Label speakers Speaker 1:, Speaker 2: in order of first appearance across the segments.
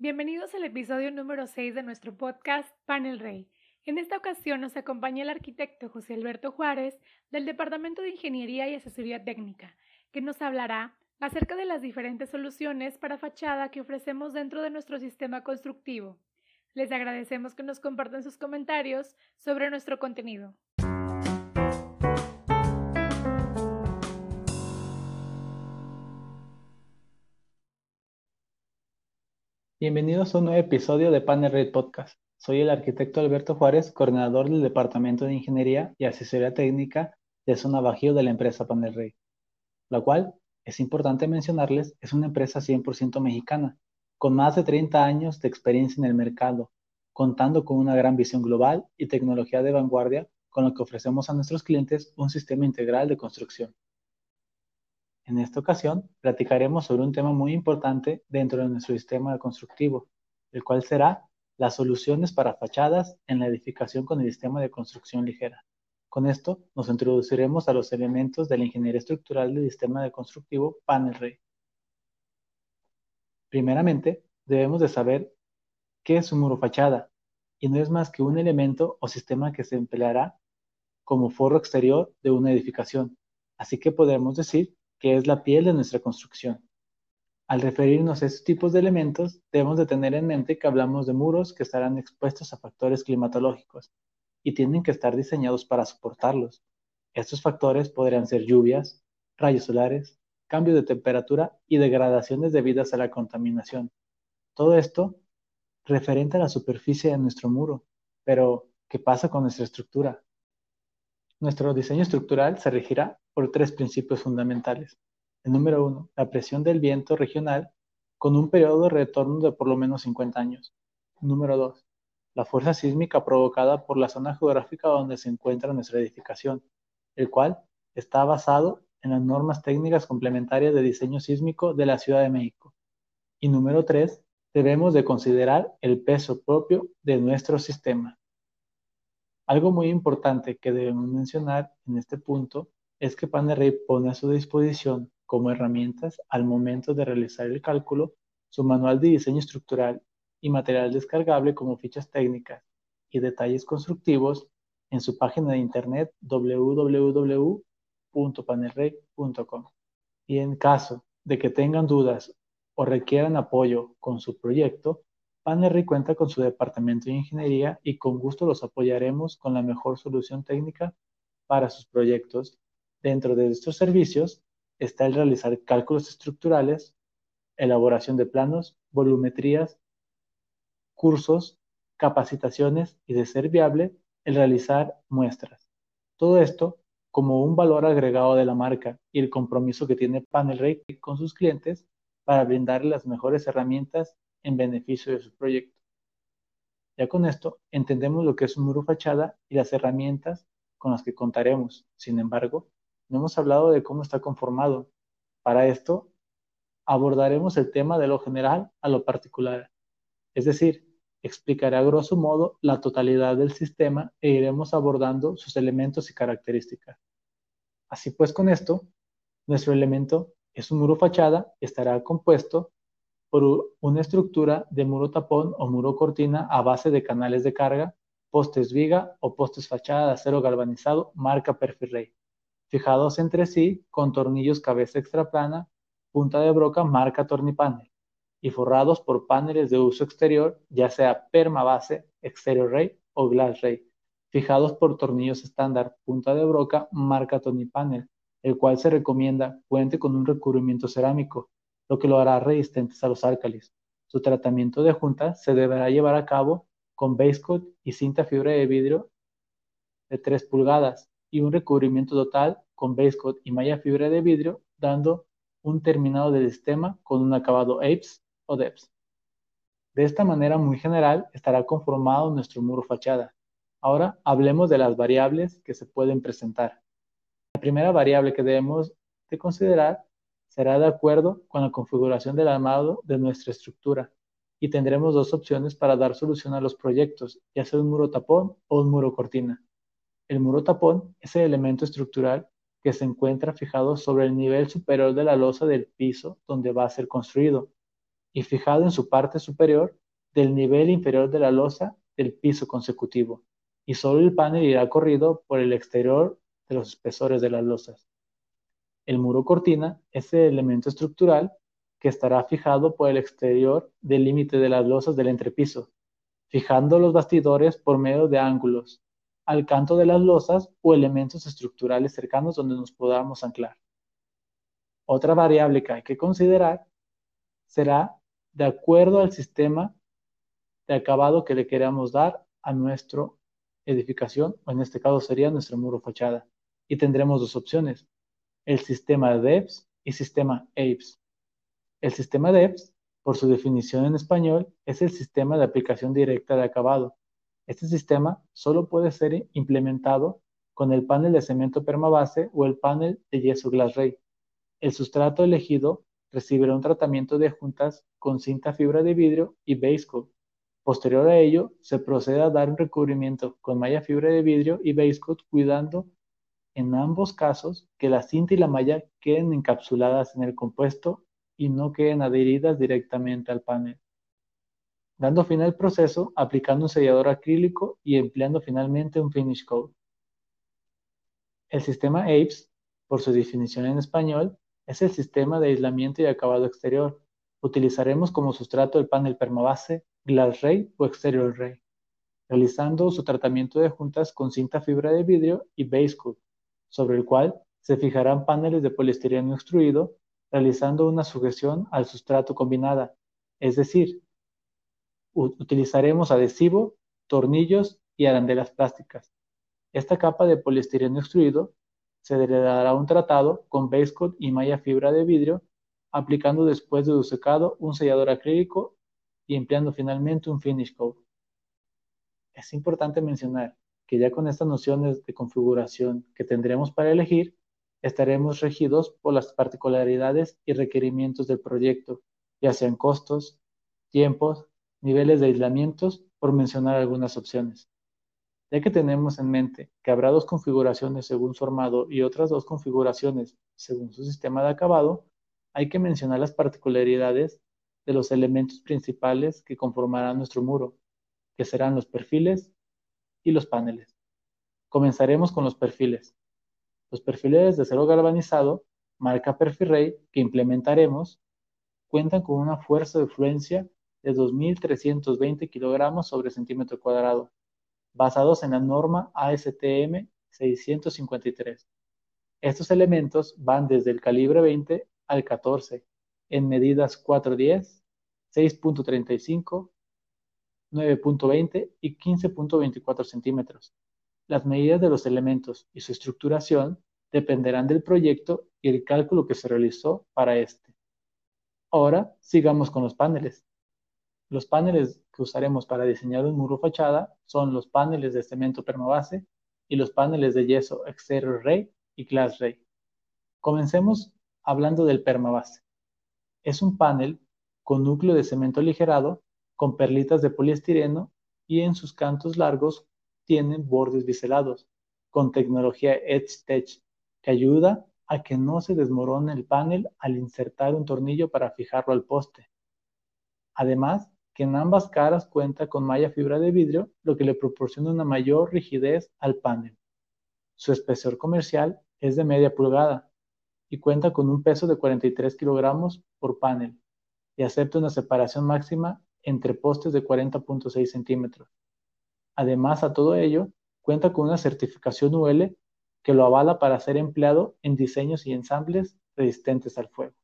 Speaker 1: Bienvenidos al episodio número 6 de nuestro podcast Panel Rey. En esta ocasión nos acompaña el arquitecto José Alberto Juárez del Departamento de Ingeniería y Asesoría Técnica, que nos hablará acerca de las diferentes soluciones para fachada que ofrecemos dentro de nuestro sistema constructivo. Les agradecemos que nos compartan sus comentarios sobre nuestro contenido.
Speaker 2: Bienvenidos a un nuevo episodio de Panel Red Podcast. Soy el arquitecto Alberto Juárez, coordinador del Departamento de Ingeniería y Asesoría Técnica de Zona Bajío de la empresa Panel Rey, la cual, es importante mencionarles, es una empresa 100% mexicana, con más de 30 años de experiencia en el mercado, contando con una gran visión global y tecnología de vanguardia, con lo que ofrecemos a nuestros clientes un sistema integral de construcción. En esta ocasión, platicaremos sobre un tema muy importante dentro de nuestro sistema constructivo, el cual será las soluciones para fachadas en la edificación con el sistema de construcción ligera. Con esto, nos introduciremos a los elementos de la ingeniería estructural del sistema de constructivo Panel Rey. Primeramente, debemos de saber qué es un muro fachada, y no es más que un elemento o sistema que se empleará como forro exterior de una edificación. Así que podemos decir que es la piel de nuestra construcción. Al referirnos a estos tipos de elementos, debemos de tener en mente que hablamos de muros que estarán expuestos a factores climatológicos y tienen que estar diseñados para soportarlos. Estos factores podrían ser lluvias, rayos solares, cambios de temperatura y degradaciones debidas a la contaminación. Todo esto referente a la superficie de nuestro muro. Pero, ¿qué pasa con nuestra estructura? Nuestro diseño estructural se regirá por tres principios fundamentales. El número uno, la presión del viento regional con un periodo de retorno de por lo menos 50 años. Número dos, la fuerza sísmica provocada por la zona geográfica donde se encuentra nuestra edificación, el cual está basado en las normas técnicas complementarias de diseño sísmico de la Ciudad de México. Y número tres, debemos de considerar el peso propio de nuestro sistema. Algo muy importante que debemos mencionar en este punto es que Panerey pone a su disposición como herramientas al momento de realizar el cálculo su manual de diseño estructural y material descargable como fichas técnicas y detalles constructivos en su página de internet www.panerrey.com. Y en caso de que tengan dudas o requieran apoyo con su proyecto, Panerrey cuenta con su departamento de ingeniería y con gusto los apoyaremos con la mejor solución técnica para sus proyectos Dentro de estos servicios está el realizar cálculos estructurales, elaboración de planos, volumetrías, cursos, capacitaciones y, de ser viable, el realizar muestras. Todo esto como un valor agregado de la marca y el compromiso que tiene Panel con sus clientes para brindarle las mejores herramientas en beneficio de su proyecto. Ya con esto entendemos lo que es un muro fachada y las herramientas con las que contaremos. Sin embargo, no hemos hablado de cómo está conformado. Para esto, abordaremos el tema de lo general a lo particular. Es decir, explicaré a grosso modo la totalidad del sistema e iremos abordando sus elementos y características. Así pues, con esto, nuestro elemento es un muro fachada y estará compuesto por una estructura de muro tapón o muro cortina a base de canales de carga, postes viga o postes fachada de acero galvanizado marca Perfil fijados entre sí con tornillos cabeza extraplana, punta de broca marca Tornipanel y forrados por paneles de uso exterior, ya sea permabase, exterior ray o glass ray, fijados por tornillos estándar punta de broca marca Tornipanel, el cual se recomienda cuente con un recubrimiento cerámico, lo que lo hará resistentes a los álcalis. Su tratamiento de junta se deberá llevar a cabo con base coat y cinta fibra de vidrio de 3 pulgadas, y un recubrimiento total con base coat y malla fibra de vidrio, dando un terminado del sistema con un acabado APES o DEPS. De esta manera muy general estará conformado nuestro muro fachada. Ahora hablemos de las variables que se pueden presentar. La primera variable que debemos de considerar será de acuerdo con la configuración del armado de nuestra estructura y tendremos dos opciones para dar solución a los proyectos, ya sea un muro tapón o un muro cortina. El muro tapón es el elemento estructural que se encuentra fijado sobre el nivel superior de la losa del piso donde va a ser construido y fijado en su parte superior del nivel inferior de la losa del piso consecutivo, y solo el panel irá corrido por el exterior de los espesores de las losas. El muro cortina es el elemento estructural que estará fijado por el exterior del límite de las losas del entrepiso, fijando los bastidores por medio de ángulos al canto de las losas o elementos estructurales cercanos donde nos podamos anclar. Otra variable que hay que considerar será de acuerdo al sistema de acabado que le queramos dar a nuestra edificación, o en este caso sería nuestro muro fachada. Y tendremos dos opciones, el sistema de DEPS y sistema APES. El sistema DEPS, por su definición en español, es el sistema de aplicación directa de acabado. Este sistema solo puede ser implementado con el panel de cemento permabase o el panel de yeso glass ray. El sustrato elegido recibirá un tratamiento de juntas con cinta fibra de vidrio y base coat. Posterior a ello, se procede a dar un recubrimiento con malla fibra de vidrio y base coat, cuidando en ambos casos que la cinta y la malla queden encapsuladas en el compuesto y no queden adheridas directamente al panel. Dando fin al proceso, aplicando un sellador acrílico y empleando finalmente un finish coat. El sistema APES, por su definición en español, es el sistema de aislamiento y acabado exterior. Utilizaremos como sustrato el panel permabase, glass ray o exterior ray, realizando su tratamiento de juntas con cinta fibra de vidrio y base coat, sobre el cual se fijarán paneles de poliestireno extruido, realizando una sujeción al sustrato combinada, es decir, utilizaremos adhesivo, tornillos y arandelas plásticas. Esta capa de poliestireno extruido se le dará un tratado con base coat y malla fibra de vidrio, aplicando después de su secado un sellador acrílico y empleando finalmente un finish coat. Es importante mencionar que ya con estas nociones de configuración que tendremos para elegir, estaremos regidos por las particularidades y requerimientos del proyecto, ya sean costos, tiempos, niveles de aislamientos, por mencionar algunas opciones ya que tenemos en mente que habrá dos configuraciones según su armado y otras dos configuraciones según su sistema de acabado, hay que mencionar las particularidades de los elementos principales que conformarán nuestro muro, que serán los perfiles y los paneles. Comenzaremos con los perfiles. Los perfiles de acero galvanizado, marca Perfirray, que implementaremos, cuentan con una fuerza de fluencia de 2.320 kilogramos sobre centímetro cuadrado, basados en la norma ASTM 653. Estos elementos van desde el calibre 20 al 14 en medidas 410, 6.35, 9.20 y 15.24 centímetros. Las medidas de los elementos y su estructuración dependerán del proyecto y el cálculo que se realizó para este. Ahora sigamos con los paneles. Los paneles que usaremos para diseñar un muro fachada son los paneles de cemento permabase y los paneles de yeso exterior ray y glass ray. Comencemos hablando del permabase. Es un panel con núcleo de cemento aligerado con perlitas de poliestireno y en sus cantos largos tienen bordes biselados con tecnología Edge Tech que ayuda a que no se desmorone el panel al insertar un tornillo para fijarlo al poste. Además, que en ambas caras cuenta con malla fibra de vidrio, lo que le proporciona una mayor rigidez al panel. Su espesor comercial es de media pulgada y cuenta con un peso de 43 kilogramos por panel y acepta una separación máxima entre postes de 40.6 centímetros. Además, a todo ello, cuenta con una certificación UL que lo avala para ser empleado en diseños y ensambles resistentes al fuego.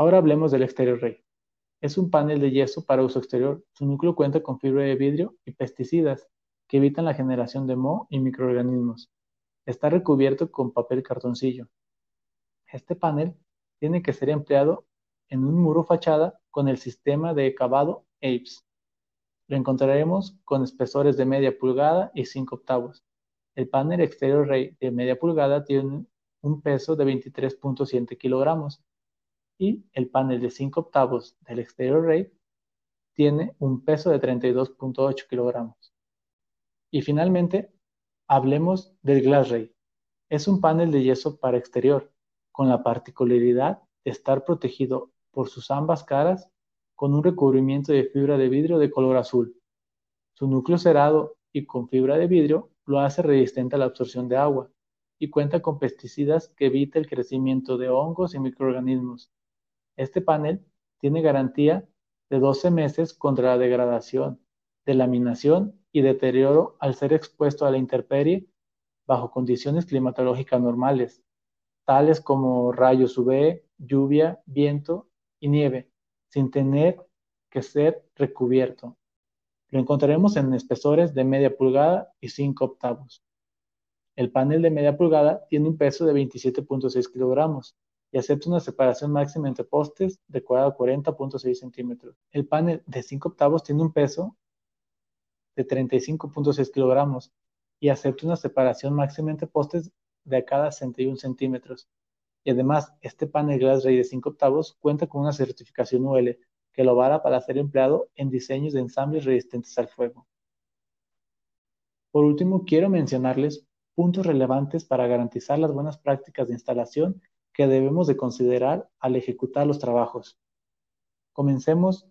Speaker 2: Ahora hablemos del exterior rey. Es un panel de yeso para uso exterior. Su núcleo cuenta con fibra de vidrio y pesticidas que evitan la generación de moho y microorganismos. Está recubierto con papel cartoncillo. Este panel tiene que ser empleado en un muro fachada con el sistema de acabado APES. Lo encontraremos con espesores de media pulgada y 5 octavos. El panel exterior rey de media pulgada tiene un peso de 23.7 kilogramos y el panel de 5 octavos del exterior ray tiene un peso de 32.8 kilogramos. Y finalmente, hablemos del glass ray. Es un panel de yeso para exterior, con la particularidad de estar protegido por sus ambas caras con un recubrimiento de fibra de vidrio de color azul. Su núcleo cerado y con fibra de vidrio lo hace resistente a la absorción de agua y cuenta con pesticidas que evita el crecimiento de hongos y microorganismos. Este panel tiene garantía de 12 meses contra la degradación, delaminación y deterioro al ser expuesto a la intemperie bajo condiciones climatológicas normales, tales como rayos UV, lluvia, viento y nieve, sin tener que ser recubierto. Lo encontraremos en espesores de media pulgada y 5 octavos. El panel de media pulgada tiene un peso de 27.6 kilogramos y acepta una separación máxima entre postes de 40.6 centímetros. El panel de 5 octavos tiene un peso de 35.6 kilogramos y acepta una separación máxima entre postes de cada 61 centímetros. Y además, este panel Glass Ray de 5 octavos cuenta con una certificación UL que lo vara para ser empleado en diseños de ensambles resistentes al fuego. Por último, quiero mencionarles puntos relevantes para garantizar las buenas prácticas de instalación que debemos de considerar al ejecutar los trabajos. Comencemos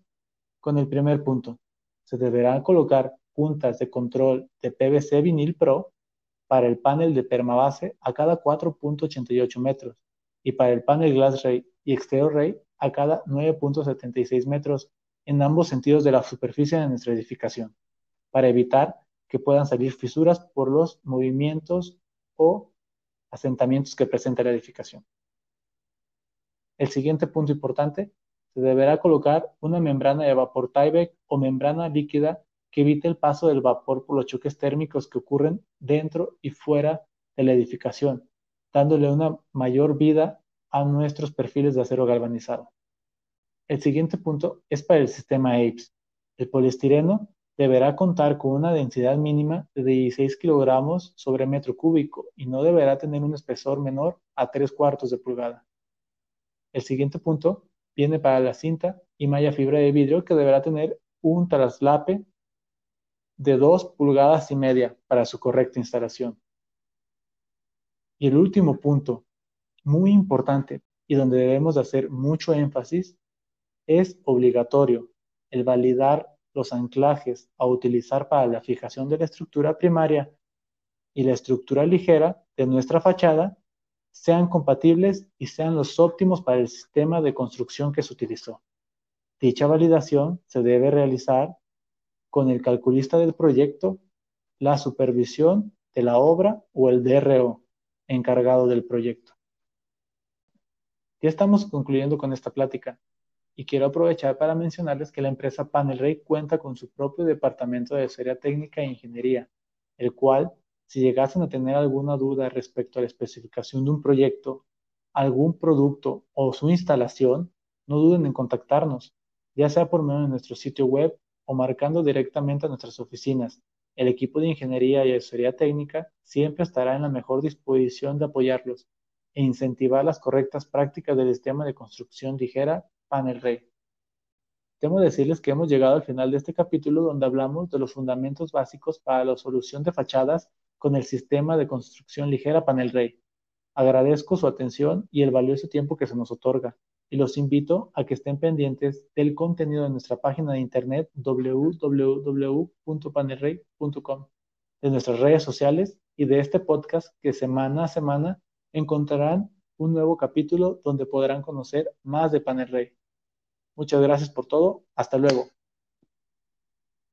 Speaker 2: con el primer punto. Se deberán colocar puntas de control de PVC vinil Pro para el panel de permabase a cada 4.88 metros y para el panel Glass Ray y Exterior Ray a cada 9.76 metros en ambos sentidos de la superficie de nuestra edificación, para evitar que puedan salir fisuras por los movimientos o asentamientos que presenta la edificación. El siguiente punto importante, se deberá colocar una membrana de vapor Tyvek o membrana líquida que evite el paso del vapor por los choques térmicos que ocurren dentro y fuera de la edificación, dándole una mayor vida a nuestros perfiles de acero galvanizado. El siguiente punto es para el sistema APES. El poliestireno deberá contar con una densidad mínima de 16 kilogramos sobre metro cúbico y no deberá tener un espesor menor a 3 cuartos de pulgada. El siguiente punto viene para la cinta y malla fibra de vidrio que deberá tener un traslape de 2 pulgadas y media para su correcta instalación. Y el último punto, muy importante y donde debemos hacer mucho énfasis, es obligatorio el validar los anclajes a utilizar para la fijación de la estructura primaria y la estructura ligera de nuestra fachada sean compatibles y sean los óptimos para el sistema de construcción que se utilizó. Dicha validación se debe realizar con el calculista del proyecto, la supervisión de la obra o el DRO encargado del proyecto. Ya estamos concluyendo con esta plática y quiero aprovechar para mencionarles que la empresa Panel cuenta con su propio departamento de asesoría técnica e ingeniería, el cual, si llegasen a tener alguna duda respecto a la especificación de un proyecto, algún producto o su instalación, no duden en contactarnos, ya sea por medio de nuestro sitio web o marcando directamente a nuestras oficinas. El equipo de ingeniería y asesoría técnica siempre estará en la mejor disposición de apoyarlos e incentivar las correctas prácticas del sistema de construcción ligera Panel Rey. Temo decirles que hemos llegado al final de este capítulo donde hablamos de los fundamentos básicos para la solución de fachadas con el sistema de construcción ligera Panel Rey. Agradezco su atención y el valioso tiempo que se nos otorga y los invito a que estén pendientes del contenido de nuestra página de internet www.panelrey.com, de nuestras redes sociales y de este podcast que semana a semana encontrarán un nuevo capítulo donde podrán conocer más de Panel Rey. Muchas gracias por todo. Hasta luego.